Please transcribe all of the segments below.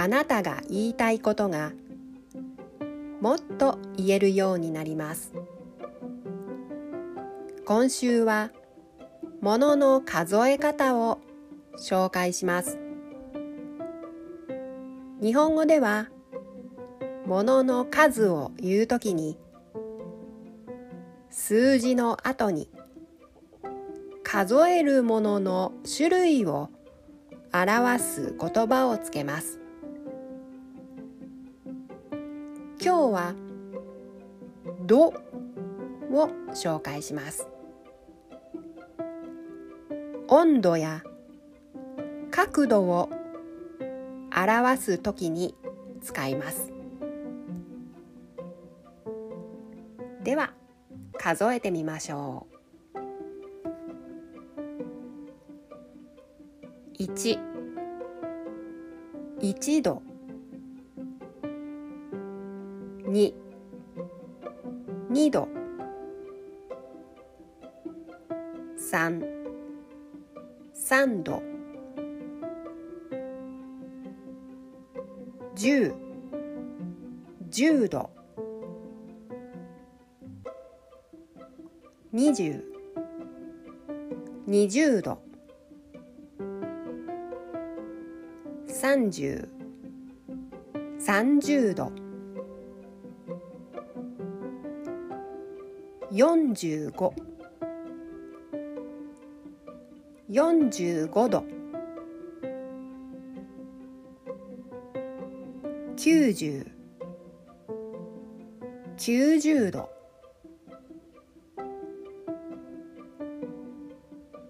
あなたが言いたいことがもっと言えるようになります今週はものの数え方を紹介します日本語ではものの数を言うときに数字の後に数えるものの種類を表す言葉をつけます。今日は「度」を紹介します。温度や角度を表すときに使います。では数えてみましょう。1 1度2 2度。3 3度。10 10度。20 20度。30 30度。45 45度。90 90度。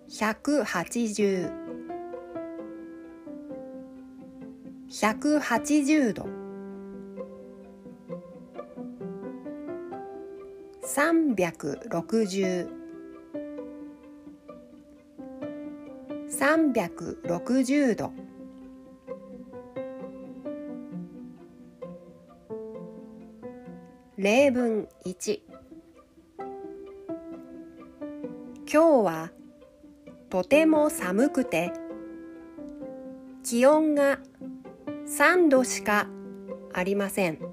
180 180度。360 360度。例文1今日はとても寒くて気温が3度しかありません。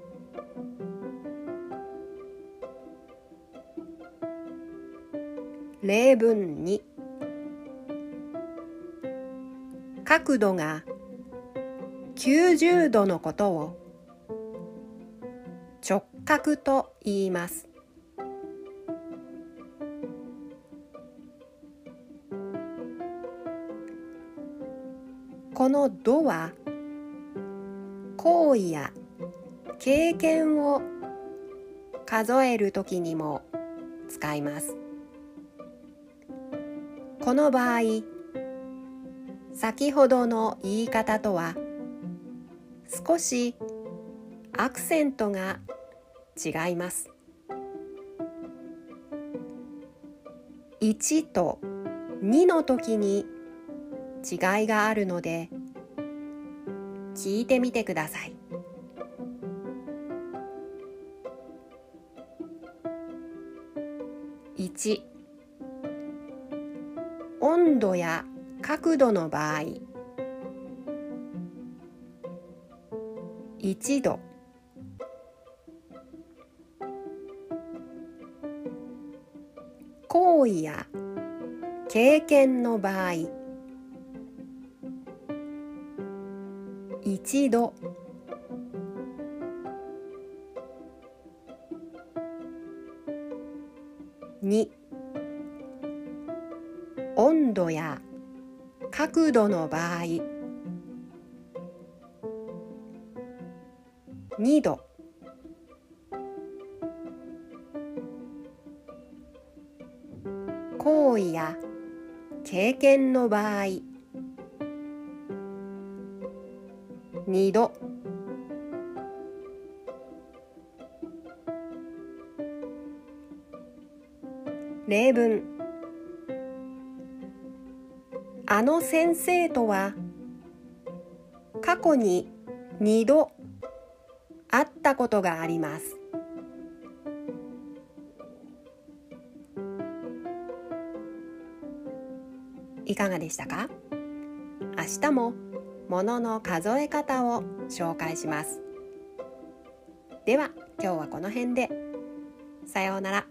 例文2角度が90度のことを直角と言います。この「度」は行為や経験を数えるときにも使います。この場合先ほどの言い方とは少しアクセントが違います。1と2の時に違いがあるので聞いてみてください。1温度や角度の場合1度。行為や経験の場合一度。2温度や角度の場合2度。行為や経験の場合2度。例文。あの先生とは過去に二度会ったことがあります。いかがでしたか？明日も物の数え方を紹介します。では今日はこの辺で。さようなら。